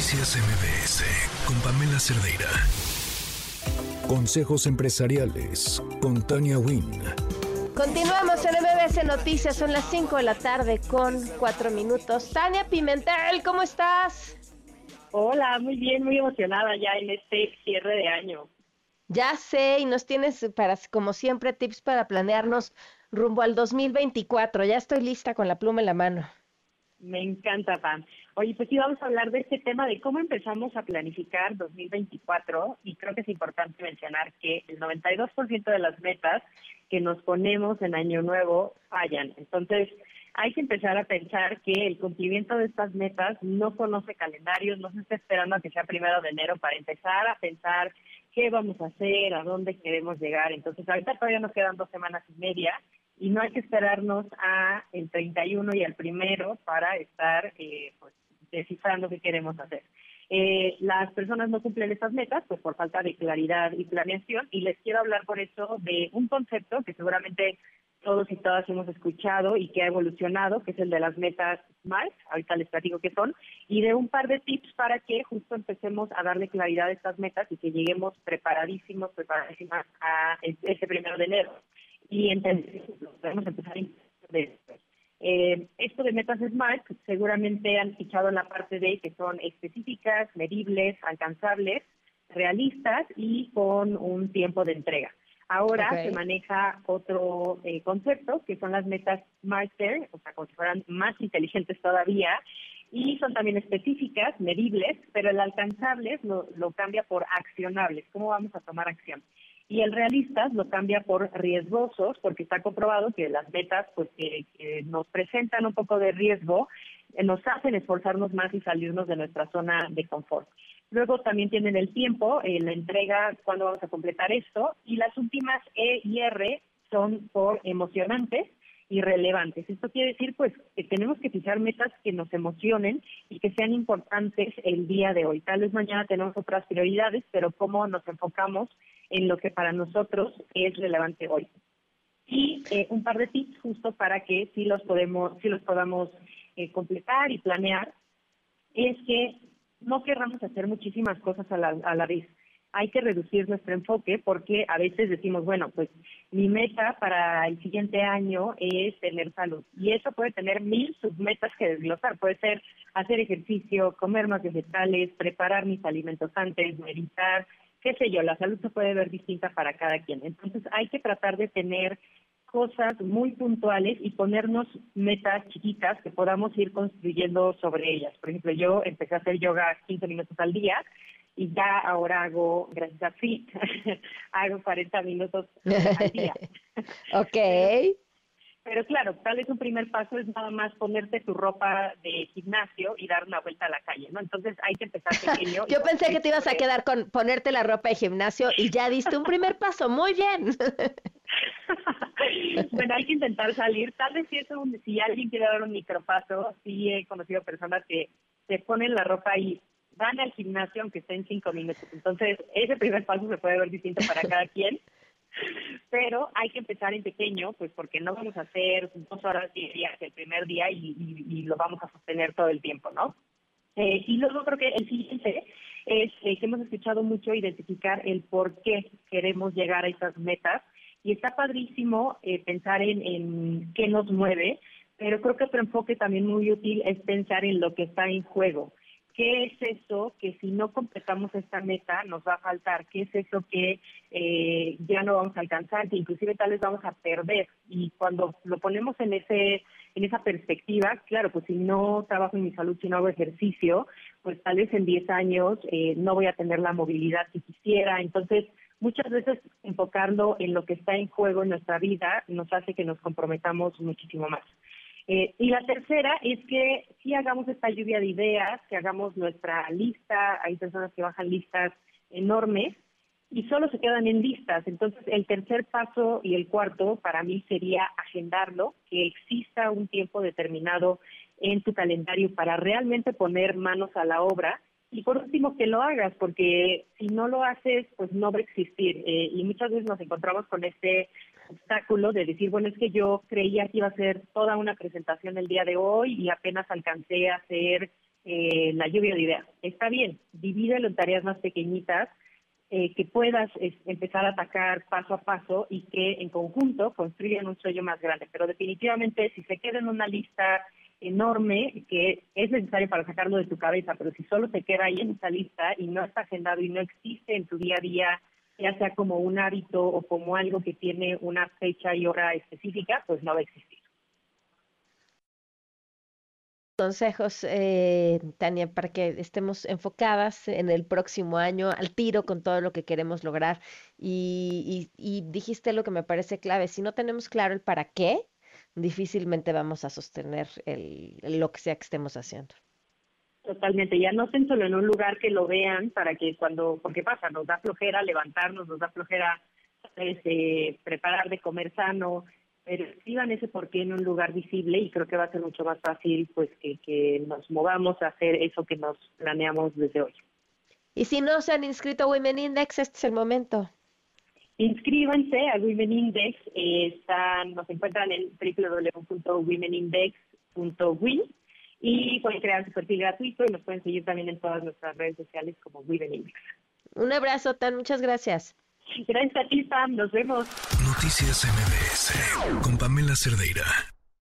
Noticias MBS con Pamela Cerdeira. Consejos empresariales con Tania Wynn. Continuamos en MBS Noticias, son las 5 de la tarde con 4 minutos. Tania Pimentel, ¿cómo estás? Hola, muy bien, muy emocionada ya en este cierre de año. Ya sé, y nos tienes para, como siempre, tips para planearnos rumbo al 2024. Ya estoy lista con la pluma en la mano. Me encanta, Pam. Oye, pues sí, vamos a hablar de este tema de cómo empezamos a planificar 2024 y creo que es importante mencionar que el 92% de las metas que nos ponemos en Año Nuevo fallan. Entonces, hay que empezar a pensar que el cumplimiento de estas metas no conoce calendarios, no se está esperando a que sea primero de enero para empezar a pensar qué vamos a hacer, a dónde queremos llegar. Entonces, ahorita todavía nos quedan dos semanas y media y no hay que esperarnos a el 31 y al primero para estar eh, pues, descifrando qué queremos hacer. Eh, las personas no cumplen estas metas pues por falta de claridad y planeación y les quiero hablar por eso de un concepto que seguramente todos y todas hemos escuchado y que ha evolucionado, que es el de las metas SMART, ahorita les platico qué son, y de un par de tips para que justo empecemos a darle claridad a estas metas y que lleguemos preparadísimos, preparadísimas a ese primero de enero y entender, podemos empezar de eh, esto de metas SMART seguramente han fichado en la parte de que son específicas, medibles, alcanzables, realistas y con un tiempo de entrega. Ahora se maneja otro eh, concepto que son las metas Smarter, o sea, como si fueran más inteligentes todavía, y son también específicas, medibles, pero el alcanzables lo, lo cambia por accionables. ¿Cómo vamos a tomar acción? Y el realistas lo cambia por riesgosos porque está comprobado que las metas pues que, nos presentan un poco de riesgo eh, nos hacen esforzarnos más y salirnos de nuestra zona de confort. Luego también tienen el tiempo, eh, la entrega, cuándo vamos a completar esto y las últimas E y R son por emocionantes y relevantes. Esto quiere decir pues que tenemos que fijar metas que nos emocionen y que sean importantes el día de hoy. Tal vez mañana tenemos otras prioridades, pero cómo nos enfocamos en lo que para nosotros es relevante hoy. Y eh, un par de tips justo para que si los podemos, si los podamos eh, completar y planear, es que no querramos hacer muchísimas cosas a la, a la vez. Hay que reducir nuestro enfoque porque a veces decimos, bueno, pues mi meta para el siguiente año es tener salud. Y eso puede tener mil submetas que desglosar. Puede ser hacer ejercicio, comer más vegetales, preparar mis alimentos antes, meditar, qué sé yo, la salud se puede ver distinta para cada quien. Entonces hay que tratar de tener cosas muy puntuales y ponernos metas chiquitas que podamos ir construyendo sobre ellas. Por ejemplo, yo empecé a hacer yoga 15 minutos al día y ya ahora hago, gracias a Fit, hago 40 minutos al día. ok. Pero claro, tal vez un primer paso es nada más ponerte tu ropa de gimnasio y dar una vuelta a la calle, ¿no? Entonces hay que empezar pequeño. Yo pensé que te ibas a quedar con ponerte la ropa de gimnasio y ya diste un primer paso, muy bien. bueno, hay que intentar salir. Tal vez si, eso, si alguien quiere dar un micropaso, sí he conocido personas que se ponen la ropa y van al gimnasio aunque estén cinco minutos. Entonces, ese primer paso se puede ver distinto para cada quien. Pero hay que empezar en pequeño, pues porque no vamos a hacer dos horas diarias el primer día y, lo vamos a sostener todo el tiempo, ¿no? Eh, y luego creo que el siguiente es eh, que hemos escuchado mucho identificar el por qué queremos llegar a esas metas y está padrísimo eh, pensar en, en qué nos mueve, pero creo que otro enfoque también muy útil es pensar en lo que está en juego. ¿Qué es eso que si no completamos esta meta nos va a faltar? ¿Qué es eso que eh, ya no vamos a alcanzar, que inclusive tal vez vamos a perder? Y cuando lo ponemos en ese en esa perspectiva, claro, pues si no trabajo en mi salud, si no hago ejercicio, pues tal vez en 10 años eh, no voy a tener la movilidad que quisiera. Entonces, muchas veces enfocarlo en lo que está en juego en nuestra vida nos hace que nos comprometamos muchísimo más. Eh, y la tercera es que si hagamos esta lluvia de ideas, que hagamos nuestra lista, hay personas que bajan listas enormes y solo se quedan en listas. Entonces, el tercer paso y el cuarto para mí sería agendarlo, que exista un tiempo determinado en tu calendario para realmente poner manos a la obra. Y por último, que lo hagas, porque si no lo haces, pues no va a existir. Eh, y muchas veces nos encontramos con este obstáculo de decir, bueno, es que yo creía que iba a ser toda una presentación el día de hoy y apenas alcancé a hacer eh, la lluvia de ideas. Está bien, divídelo en tareas más pequeñitas eh, que puedas empezar a atacar paso a paso y que en conjunto construyan un sueño más grande. Pero definitivamente, si se queda en una lista enorme que es necesario para sacarlo de tu cabeza, pero si solo te queda ahí en esa lista y no está agendado y no existe en tu día a día, ya sea como un hábito o como algo que tiene una fecha y hora específica, pues no va a existir consejos, eh, Tania, para que estemos enfocadas en el próximo año, al tiro con todo lo que queremos lograr. Y, dijiste lo que me parece clave, si no tenemos claro el para qué, difícilmente vamos a sostener el, lo que sea que estemos haciendo. Totalmente, ya no estén solo en un lugar que lo vean para que cuando, porque pasa, nos da flojera levantarnos, nos da flojera este, preparar de comer sano, pero escriban ese porqué en un lugar visible y creo que va a ser mucho más fácil pues que, que nos movamos a hacer eso que nos planeamos desde hoy. Y si no se han inscrito a Women Index, este es el momento. Inscríbanse a Women Index, eh, están, nos encuentran en www.womenindex.win y pueden crear su perfil gratuito y nos pueden seguir también en todas nuestras redes sociales como Women Index. Un abrazo, Tan, muchas gracias. Gracias a ti, Sam. Nos vemos. Noticias MBS con Pamela Cerdeira.